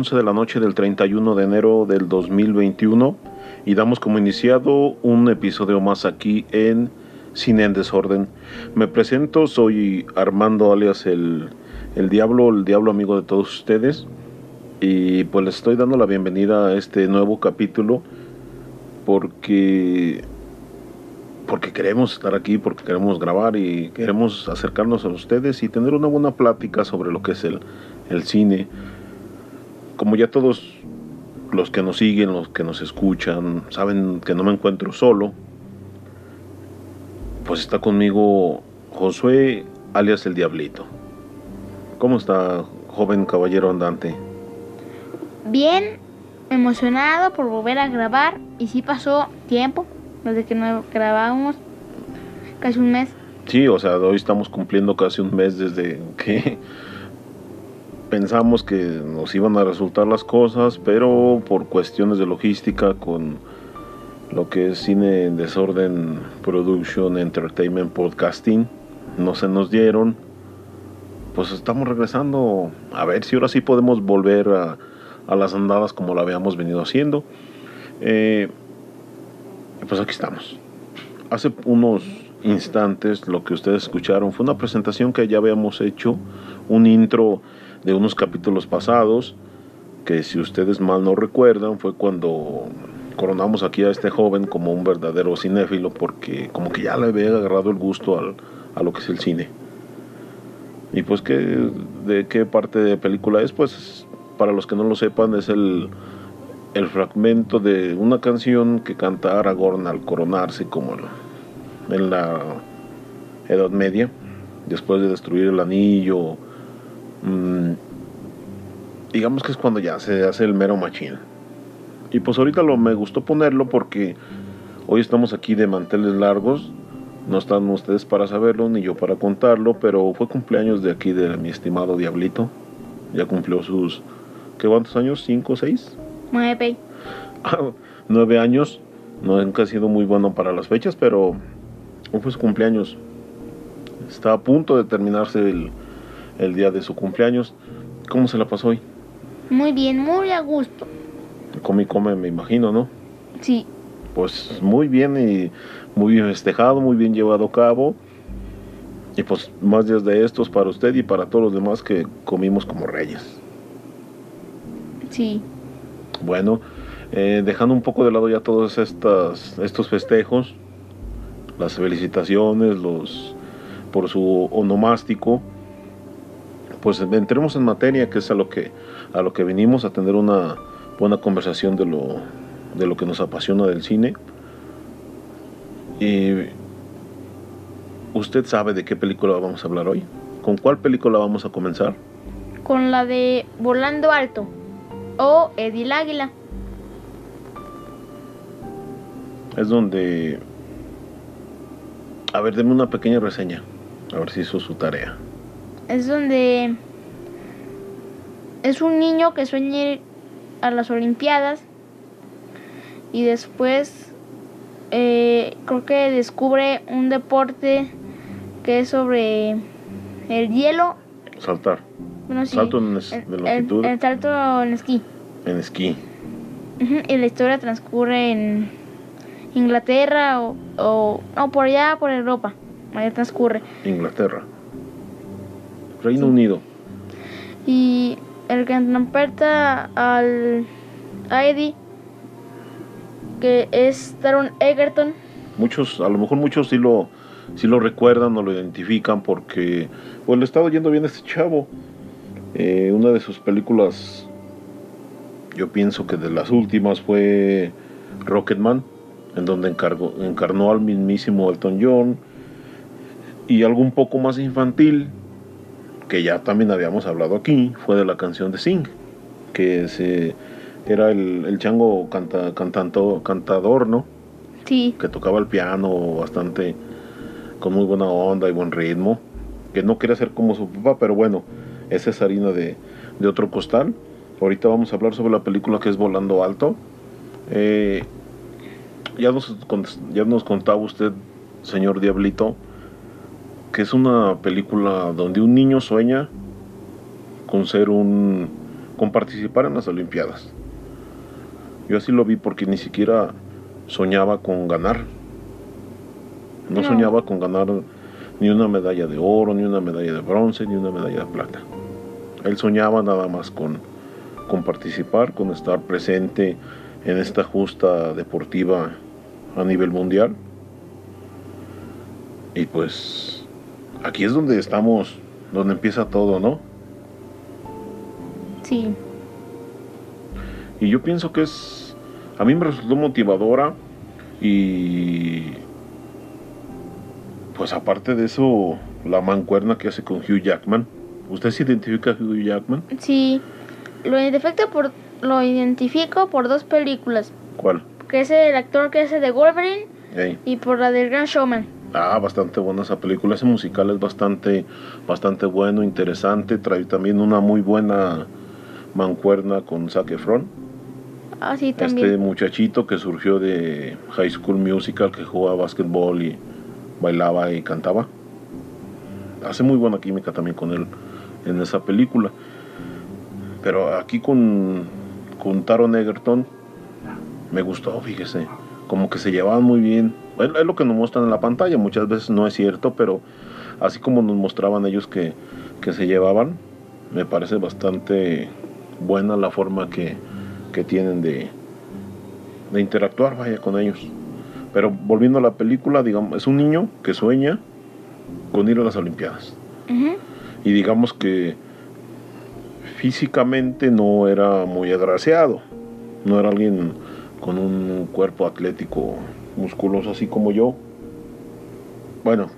11 de la noche del 31 de enero del 2021 y damos como iniciado un episodio más aquí en Cine en Desorden. Me presento, soy Armando alias el, el Diablo, el Diablo amigo de todos ustedes y pues les estoy dando la bienvenida a este nuevo capítulo porque porque queremos estar aquí, porque queremos grabar y queremos acercarnos a ustedes y tener una buena plática sobre lo que es el, el cine como ya todos los que nos siguen, los que nos escuchan, saben que no me encuentro solo, pues está conmigo Josué, alias el Diablito. ¿Cómo está, joven caballero andante? Bien, emocionado por volver a grabar y sí pasó tiempo desde que no grabábamos, casi un mes. Sí, o sea, hoy estamos cumpliendo casi un mes desde que pensamos que nos iban a resultar las cosas, pero por cuestiones de logística con lo que es cine en desorden, production, entertainment, podcasting, no se nos dieron. Pues estamos regresando a ver si ahora sí podemos volver a, las andadas como lo habíamos venido haciendo. Eh, pues aquí estamos. Hace unos instantes lo que ustedes escucharon fue una presentación que ya habíamos hecho, un intro de unos capítulos pasados, que si ustedes mal no recuerdan, fue cuando coronamos aquí a este joven como un verdadero cinéfilo, porque como que ya le había agarrado el gusto al, a lo que es el cine. Y pues que de qué parte de película es, pues para los que no lo sepan es el, el fragmento de una canción que canta Aragorn al coronarse como en la Edad Media, después de destruir el anillo Mm, digamos que es cuando ya se hace el mero machín. Y pues ahorita lo, me gustó ponerlo porque hoy estamos aquí de manteles largos. No están ustedes para saberlo ni yo para contarlo, pero fue cumpleaños de aquí de mi estimado Diablito. Ya cumplió sus, ¿qué cuántos años? ¿Cinco, seis? Nueve. Ah, nueve años. No ha sido muy bueno para las fechas, pero fue su cumpleaños. Está a punto de terminarse el, el día de su cumpleaños. ¿Cómo se la pasó hoy? Muy bien, muy a gusto. Come y come, me imagino, ¿no? Sí. Pues muy bien y muy bien festejado, muy bien llevado a cabo. Y pues más días de estos para usted y para todos los demás que comimos como reyes. Sí. Bueno, eh, dejando un poco de lado ya todos estas, estos festejos, las felicitaciones, los por su onomástico pues entremos en materia, que es a lo que, a lo que venimos, a tener una buena conversación de lo, de lo que nos apasiona del cine. Y ¿Usted sabe de qué película vamos a hablar hoy? ¿Con cuál película vamos a comenzar? Con la de Volando Alto o Edil Águila. Es donde... A ver, deme una pequeña reseña. A ver si hizo su tarea es donde es un niño que sueña ir a las Olimpiadas y después eh, creo que descubre un deporte que es sobre el hielo. Saltar. salto en, de longitud. El, salto en esquí. En esquí. Y la historia transcurre en Inglaterra o, o, por allá, por Europa. Allá transcurre. Inglaterra. Reino Unido. Y el que interpreta al a Eddie, que es Taron Egerton. Muchos, a lo mejor muchos sí lo, sí lo recuerdan o lo identifican porque pues le estaba yendo bien a este chavo. Eh, una de sus películas, yo pienso que de las últimas fue Rocketman, en donde encargó, encarnó al mismísimo Elton John. Y algo un poco más infantil, que ya también habíamos hablado aquí, fue de la canción de Sing, que se, era el, chango canta, cantando, cantador, ¿no? Sí. Que tocaba el piano bastante, con muy buena onda y buen ritmo, que no quería ser como su papá, pero bueno, esa es harina de, de otro costal. Ahorita vamos a hablar sobre la película que es Volando Alto. Eh, ya, nos, ya nos contaba usted, señor Diablito, que es una película donde un niño sueña con ser un con participar en las olimpiadas. Yo así lo vi porque ni siquiera soñaba con ganar. No, soñaba con ganar ni una medalla de oro, ni una medalla de bronce, ni una medalla de plata. Él soñaba nada más con, con participar, con estar presente en esta justa deportiva a nivel mundial. Y pues aquí es donde estamos, donde empieza todo, ¿no? Sí. Y yo pienso que es, a mí me resultó motivadora y pues aparte de eso, la mancuerna que hace con Hugh Jackman. ¿Usted se identifica a Hugh Jackman? Sí, lo identifico por, lo identifico por dos películas. ¿Cuál? Que es el actor que hace de Wolverine y por la del Gran Showman. Ah, bastante buena esa película. Ese musical es bastante, bastante bueno, interesante. Trae también una muy buena mancuerna con Zac Efron. Ah, sí, también. Este muchachito que surgió de High School Musical, que jugaba básquetbol y bailaba y cantaba. Hace muy buena química también con él en esa película. Pero aquí con, con Taron Egerton me gustó, fíjese. Como que se llevaban muy bien. Es, lo que nos muestran en la pantalla. Muchas veces no es cierto, pero así como nos mostraban ellos que, que se llevaban, me parece bastante buena la forma que, que tienen de, de interactuar, vaya, con ellos. Pero volviendo a la película, digamos, es un niño que sueña con ir a las Olimpiadas. Y digamos que físicamente no era muy agraciado. No era alguien con un cuerpo atlético, musculoso así como yo. Bueno,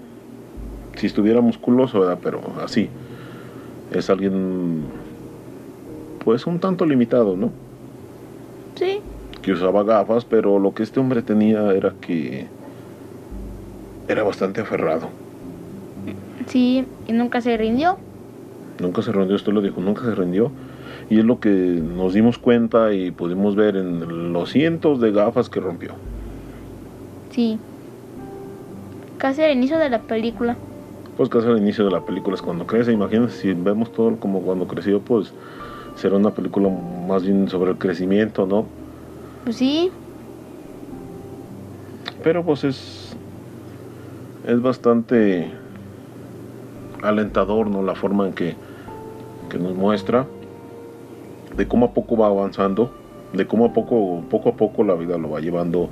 si estuviera musculoso, ¿verdad? Pero así. Es alguien, pues un tanto limitado, ¿no? Sí que usaba gafas, pero lo que este hombre tenía era que era bastante aferrado. Sí, y nunca se rindió. Nunca se rindió, esto lo dijo, nunca se rindió. Y es lo que nos dimos cuenta y pudimos ver en los cientos de gafas que rompió. Sí. Casi al inicio de la película. Pues casi al inicio de la película es cuando crece. Imagínense si vemos todo como cuando creció, pues será una película más bien sobre el crecimiento, ¿no? Pues sí. Pero pues es. Es bastante alentador, ¿no? La forma en que, que nos muestra de cómo a poco va avanzando, de cómo a poco, poco a poco la vida lo va llevando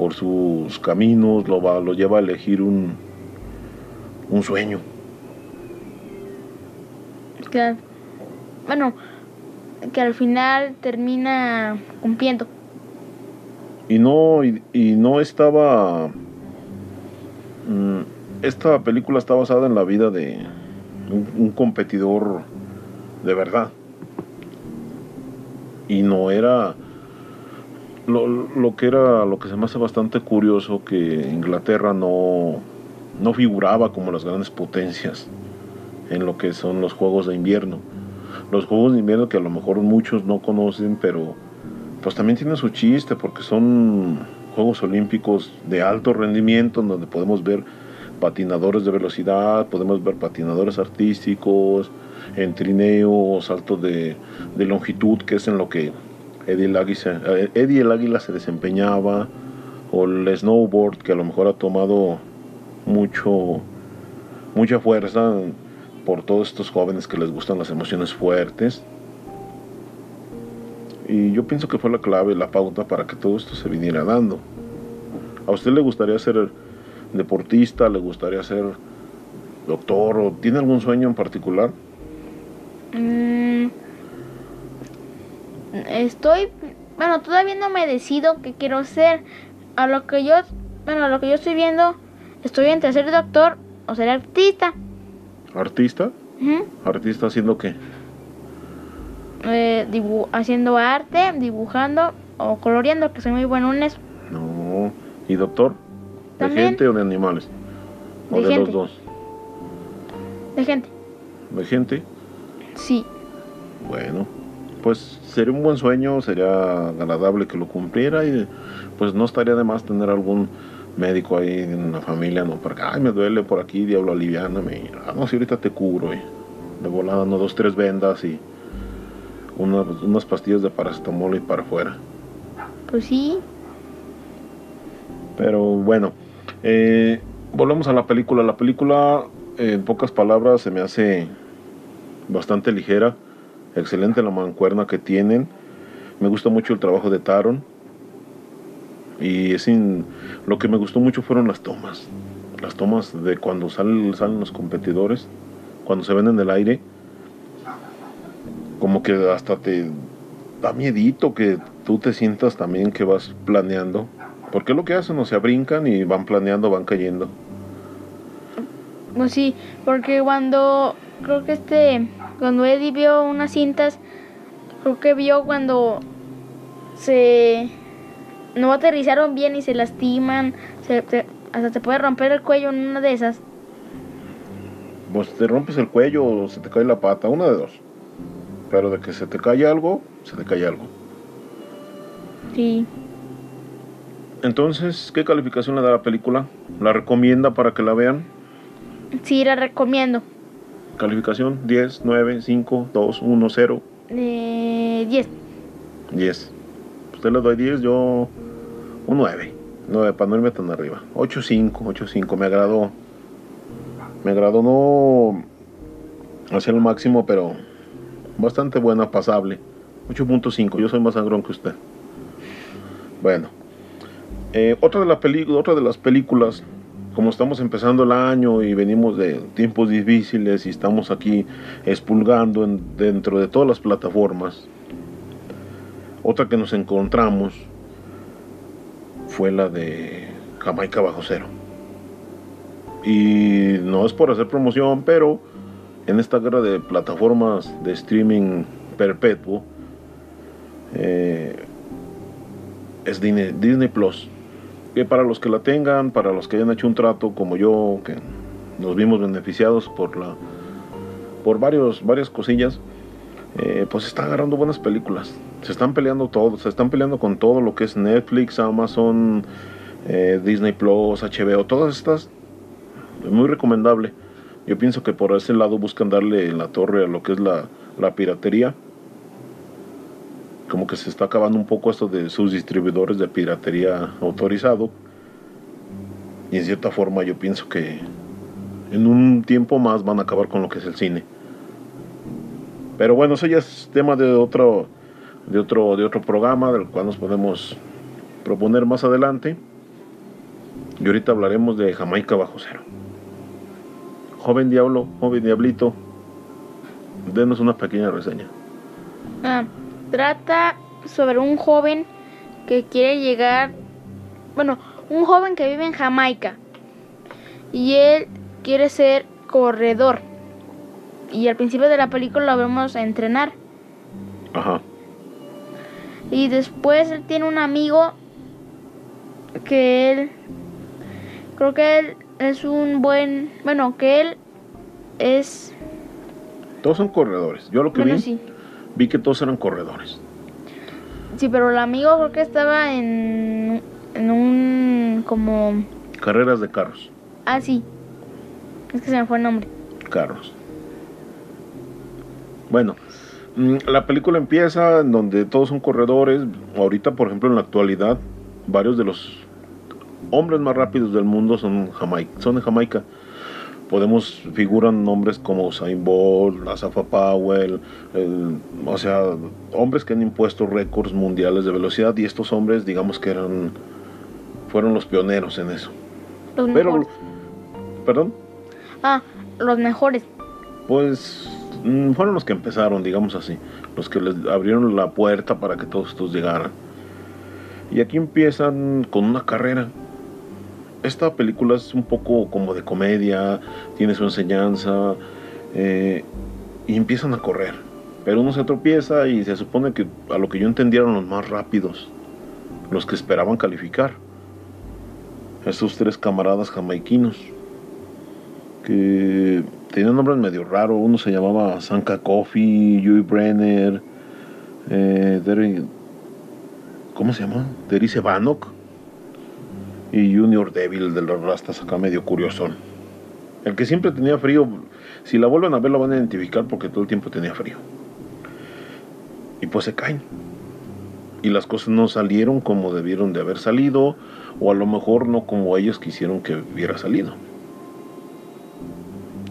por sus caminos, lo va, lo lleva a elegir un, un sueño. Claro. Bueno, que al final termina cumpliendo y no, y, no estaba... Mm, esta película está basada en la vida de un, competidor de verdad. Y no era... Lo, lo, que era lo que se me hace bastante curioso que Inglaterra no, no figuraba como las grandes potencias en lo que son los juegos de invierno. Los juegos de invierno que a lo mejor muchos no conocen, pero pues también tiene su chiste porque son Juegos Olímpicos de alto rendimiento donde podemos ver patinadores de velocidad, podemos ver patinadores artísticos, en trineo, saltos de, longitud, que es en lo que Eddie el, Águila, eh, el Águila se desempeñaba, o el snowboard, que a lo mejor ha tomado mucho, mucha fuerza por todos estos jóvenes que les gustan las emociones fuertes. Y yo pienso que fue la clave, la pauta para que todo esto se viniera dando. ¿A usted le gustaría ser deportista? ¿Le gustaría ser doctor? ¿O tiene algún sueño en particular? Mm, estoy, bueno, todavía no me decido qué quiero ser. A lo que yo, bueno, a lo que yo estoy viendo, estoy entre ser doctor o ser artista. ¿Artista? ¿Artista haciendo qué? eh, haciendo arte, dibujando o coloreando, que soy muy bueno en eso. No. ¿Y doctor? ¿De gente o de animales? ¿O de, los dos? De gente. ¿De gente? Sí. Bueno. Pues sería un buen sueño, sería agradable que lo cumpliera y pues no estaría de más tener algún médico ahí en la familia, ¿no? Porque, ay, me duele por aquí, diablo, aliviáname. Ah, no, si ahorita te cubro, y de volada, no, dos, tres vendas y unas pastillas de paracetamol y para afuera. Pues sí. Pero bueno, eh, volvemos a la película. La película, en pocas palabras, se me hace bastante ligera. Excelente la mancuerna que tienen. Me gusta mucho el trabajo de Taron. Y sin, lo que me gustó mucho fueron las tomas. Las tomas de cuando salen, salen los competidores, cuando se ven en el aire. Como que hasta te da miedito que tú te sientas también que vas planeando. Porque lo que hacen, o sea, brincan y van planeando, van cayendo. Pues sí, porque cuando creo que este cuando Eddie vio unas cintas, creo que vio cuando se no aterrizaron bien y se lastiman, se, hasta te puede romper el cuello en una de esas. Pues te rompes el cuello o se te cae la pata, una de dos. Pero de que se te cae algo, se te cae algo. Sí. Entonces, ¿qué calificación le da la película? ¿La recomienda para que la vean? Sí, la recomiendo. Calificación 10, 9, 5, 2, 1, 0. Eh, 10. 10. Usted le doy 10, yo un 9. 9 para no irme tan arriba. 8, 5, 8, 5. Me agradó. Me agradó no hacer el máximo, pero bastante buena, pasable. 8.5. Yo soy más sangrón que usted. Bueno. Eh, otra, de la otra de las películas como estamos empezando el año y venimos de tiempos difíciles y estamos aquí expulgando dentro de todas las plataformas, otra que nos encontramos fue la de Jamaica Bajo Cero. Y no es por hacer promoción, pero en esta guerra de plataformas de streaming perpetuo, eh, es Disney Plus que para los que la tengan, para los que hayan hecho un trato como yo, que nos vimos beneficiados por la por varios, varias cosillas, eh, pues están agarrando buenas películas. Se están peleando todo, se están peleando con todo lo que es Netflix, Amazon, eh, Disney Plus, HBO, todas estas. Muy recomendable. Yo pienso que por ese lado buscan darle la torre a lo que es la, la piratería como que se está acabando un poco esto de sus distribuidores de piratería autorizado. Y en cierta forma yo pienso que en un tiempo más van a acabar con lo que es el cine. Pero bueno, eso ya es tema de otro, de otro, de otro programa del cual nos podemos proponer más adelante. Y ahorita hablaremos de Jamaica bajo cero. Joven diablo, joven diablito, denos una pequeña reseña. Ah, Trata sobre un joven que quiere llegar, bueno, un joven que vive en Jamaica y él quiere ser corredor. Y al principio de la película lo vemos a entrenar. Ajá. Y después él tiene un amigo que él creo que él es un buen, bueno, que él es todos son corredores. Yo lo que vi sí vi que todos eran corredores. Sí, pero el amigo creo que estaba en, en un como... Carreras de carros. Ah, sí. Es que se me fue el nombre. Carros. Bueno, mm, la película empieza en donde todos son corredores. Ahorita, por ejemplo, en la actualidad, varios de los hombres más rápidos del mundo son, Jamaica, son de Jamaica podemos figuran nombres como Usain Bolt, Asafa Powell, o sea, hombres que han impuesto récords mundiales de velocidad y estos hombres, digamos que eran fueron los pioneros en eso. Los Pero, perdón. Ah, los mejores. Pues mm, fueron los que empezaron, digamos así, los que les abrieron la puerta para que todos estos llegaran. Y aquí empiezan con una carrera esta película es un poco como de comedia, tiene su enseñanza eh, y empiezan a correr. Pero uno se tropieza y se supone que a lo que yo entendieron los más rápidos, los que esperaban calificar. Estos tres camaradas jamaiquinos que tenían nombres medio raros. Uno se llamaba Sanka Coffee, Yui Brenner, eh, Derry- ¿cómo se llama? Derice Bannock y Junior Devil de los Rastas acá medio curioso. El que siempre tenía frío, si la vuelven a ver lo van a identificar porque todo el tiempo tenía frío. Y pues se caen. Y las cosas no salieron como debieron de haber salido, o a lo mejor no como ellos quisieron que hubiera salido.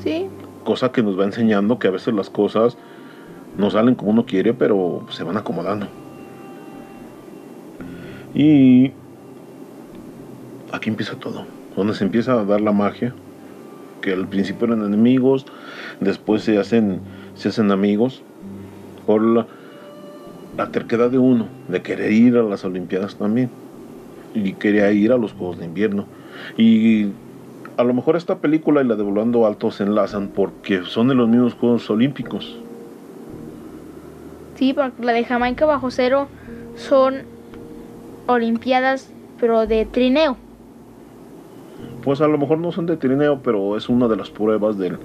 Sí, Cosa que nos va enseñando que a veces las cosas no salen como uno quiere, pero se van acomodando. Y aquí empieza todo, donde se empieza a dar la magia, que al principio eran enemigos, después se hacen, se hacen amigos, por la, la terquedad de uno, de querer ir a las Olimpiadas también, y quería ir a los Juegos de Invierno. Y a lo mejor esta película y la de Volando Alto se enlazan porque son de los mismos Juegos Olímpicos. sí, porque la de Jamaica bajo cero son olimpiadas, pero de trineo. Pues a lo mejor no son de trineo, pero es una de las pruebas del-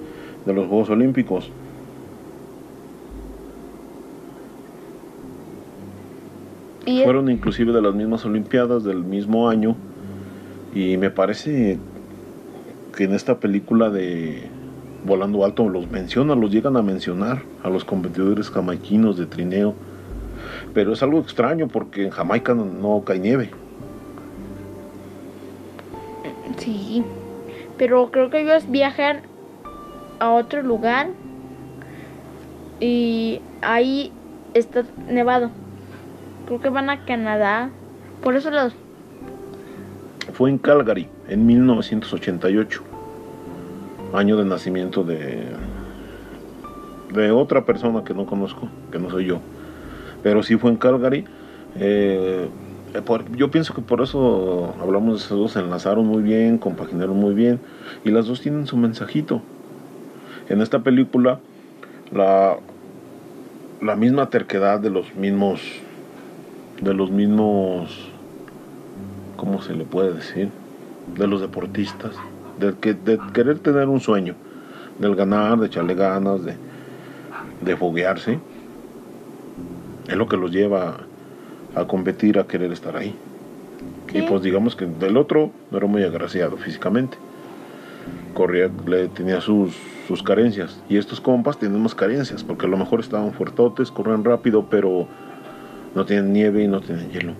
de los Juegos Olímpicos. Y Fueron inclusive de las mismas Olimpiadas del mismo año. Y me parece que en esta película de Volando Alto los mencionan, los llegan a mencionar a los competidores jamaiquinos de trineo. Pero es algo extraño porque en Jamaica no, no cae nieve. Sí, pero creo que ellos viajan a otro lugar y ahí está nevado. Creo que van a Canadá. Por eso los... Fue en Calgary en 1988, año de nacimiento de, de otra persona que no conozco, que no soy yo. Pero sí fue en Calgary. eh, por- yo pienso que por eso hablamos de esos dos, se enlazaron muy bien, compaginaron muy bien, y las dos tienen su mensajito. En esta película, la, la misma terquedad de los mismos, de los mismos ¿cómo se le puede decir? De los deportistas, de querer tener un sueño, del ganar, de echarle ganas, de, de foguearse, es lo que los lleva a, competir, a querer estar ahí. Y pues digamos que del otro no era muy agraciado físicamente. Corría, le tenía sus, sus carencias. Y estos compas tienen más carencias, porque a lo mejor estaban fuertotes, corren rápido, pero no tienen nieve y no tienen hielo.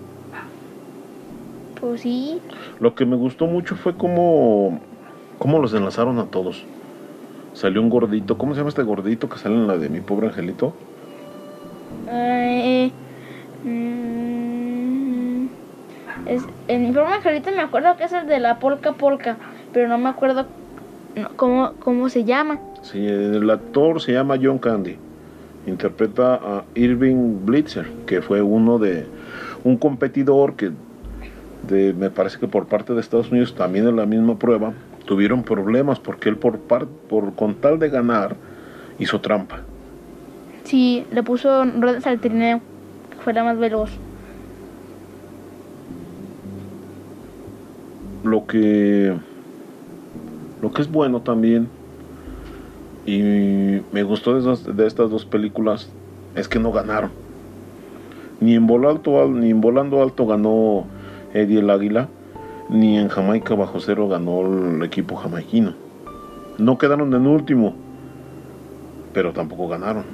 Pues sí, Lo que me gustó mucho fue cómo, cómo los enlazaron a todos. Salió un gordito, ¿cómo se llama este gordito que sale en la de mi pobre angelito? Eh, mm, es, en mi forma angelita me acuerdo que es el de la polka polka, pero no me acuerdo cómo, cómo se llama. Sí, el actor se llama John Candy. Interpreta a Irving Blitzer, que fue uno de un competidor que de, me parece que por parte de Estados Unidos también en la misma prueba tuvieron problemas porque él por, par- por con tal de ganar hizo trampa. Sí, le puso ruedas al trineo, que fuera más veloz. Lo que lo que es bueno también. Y me gustó de, esas- de estas dos películas es que no ganaron. Ni en volando alto ni en volando alto ganó Eddie el Águila ni en Jamaica bajo cero ganó el equipo jamaiquino. No quedaron en último pero tampoco ganaron.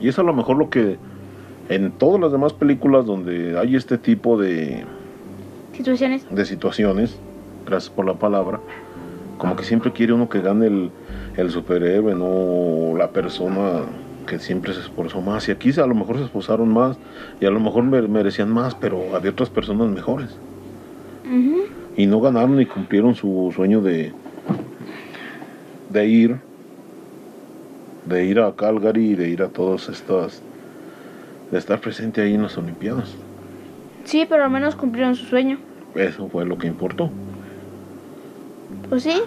Y es a lo mejor lo que en todas las demás películas donde hay este tipo de Situaciones. de situaciones, gracias por la palabra, como que siempre quiere uno que gane el, el superhéroe, no la persona que siempre se esforzó más. Y aquí a lo mejor se esforzaron más y a lo mejor mere- merecían más, pero había otras personas mejores. Y no ganaron y cumplieron su sueño de, de ir, de ir a Calgary y de ir a todas estas, de estar presente ahí en las Olimpiadas. Sí, pero al menos cumplieron su sueño. Eso fue lo que importó. Pues sí,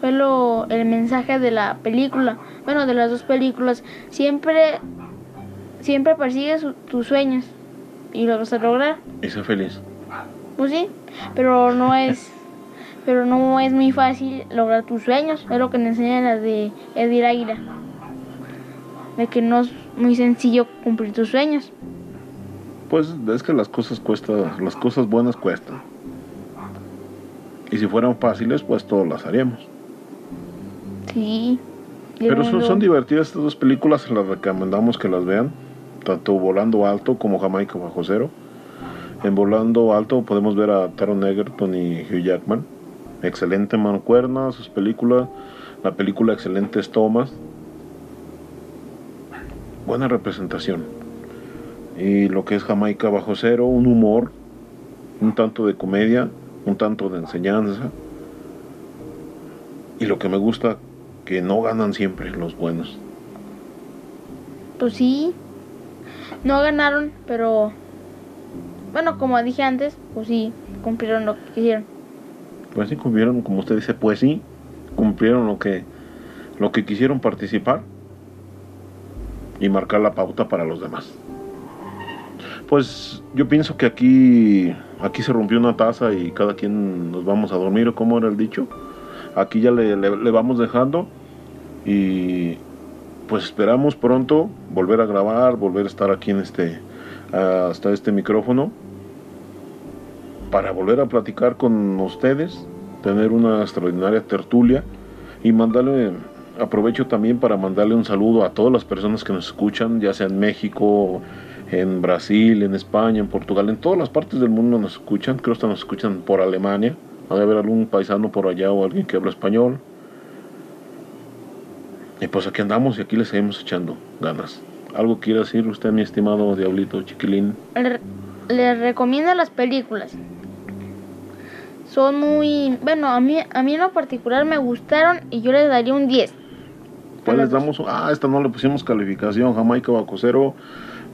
fue lo, el mensaje de la película. Bueno, de las dos películas. Siempre, siempre persigues tus sueños y lo vas a lograr. Y feliz. Pues sí, pero no es, pero no es muy fácil lograr tus sueños. Es lo que nos enseña la de Edir Águila. De que no es muy sencillo cumplir tus sueños. Pues es que las cosas cuestan, las cosas buenas cuestan. Y si fueran fáciles, pues todos las haríamos. Sí. Pero son, son divertidas estas dos películas, las recomendamos que las vean. Tanto Volando Alto como Jamaica Bajo Cero. En Volando Alto podemos ver a Taron Egerton y Hugh Jackman. Excelente mancuerna, sus películas. La película excelentes tomas. Buena representación. Y lo que es Jamaica Bajo Cero, un humor, un tanto de comedia, un tanto de enseñanza. Y lo que me gusta, que no ganan siempre los buenos. Pues sí. No ganaron, pero. Bueno, como dije antes, pues sí, cumplieron lo que quisieron. Pues sí cumplieron, como usted dice, pues sí, cumplieron lo que, lo que quisieron participar y marcar la pauta para los demás. Pues yo pienso que aquí, aquí se rompió una taza y cada quien nos vamos a dormir, o como era el dicho. Aquí ya le, le- vamos dejando y pues esperamos pronto volver a grabar, volver a estar aquí en este, hasta este micrófono para volver a platicar con ustedes, tener una extraordinaria tertulia y mandarle, aprovecho también para mandarle un saludo a todas las personas que nos escuchan, ya sea en México, en Brasil, en España, en Portugal, en todas las partes del mundo nos escuchan, creo que hasta nos escuchan por Alemania, ha de haber algún paisano por allá o alguien que habla español. Y pues aquí andamos y aquí le seguimos echando ganas. ¿Algo quiere decir usted, mi estimado Diablito Chiquilín? Le- Les recomiendo las películas. Son muy. Bueno, a mí, a mí en lo particular me gustaron y yo les daría un 10. Pues les damos, ah, esta no le pusimos calificación, Jamaica bajo cero.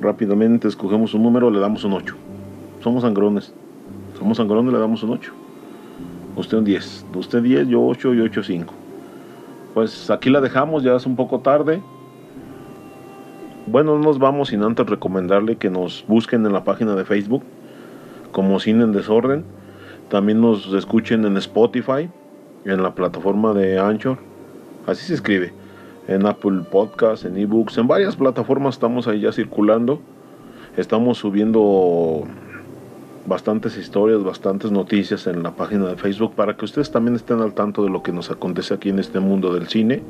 Rápidamente escogemos un número, le damos un 8. Somos sangrones. Somos sangrones, le damos un 8. Usted un 10. Usted 10, yo 8 y 8 5. Pues aquí la dejamos, ya es un poco tarde. Bueno, no nos vamos sin antes recomendarle que nos busquen en la página de Facebook como Cine en Desorden. También nos escuchen en Spotify, en la plataforma de Anchor. Así se escribe. En Apple Podcasts, en eBooks, en varias plataformas estamos ahí ya circulando. Estamos subiendo bastantes historias, bastantes noticias en la página de Facebook para que ustedes también estén al tanto de lo que nos acontece aquí en este mundo del cine.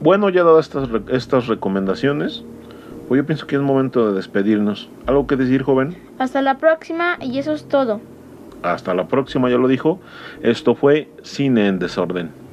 Bueno, ya dadas estas, estas recomendaciones, pues yo pienso que es momento de despedirnos. ¿Algo que decir, joven? Hasta la próxima y eso es todo. Hasta la próxima, ya lo dijo. Esto fue Cine en Desorden.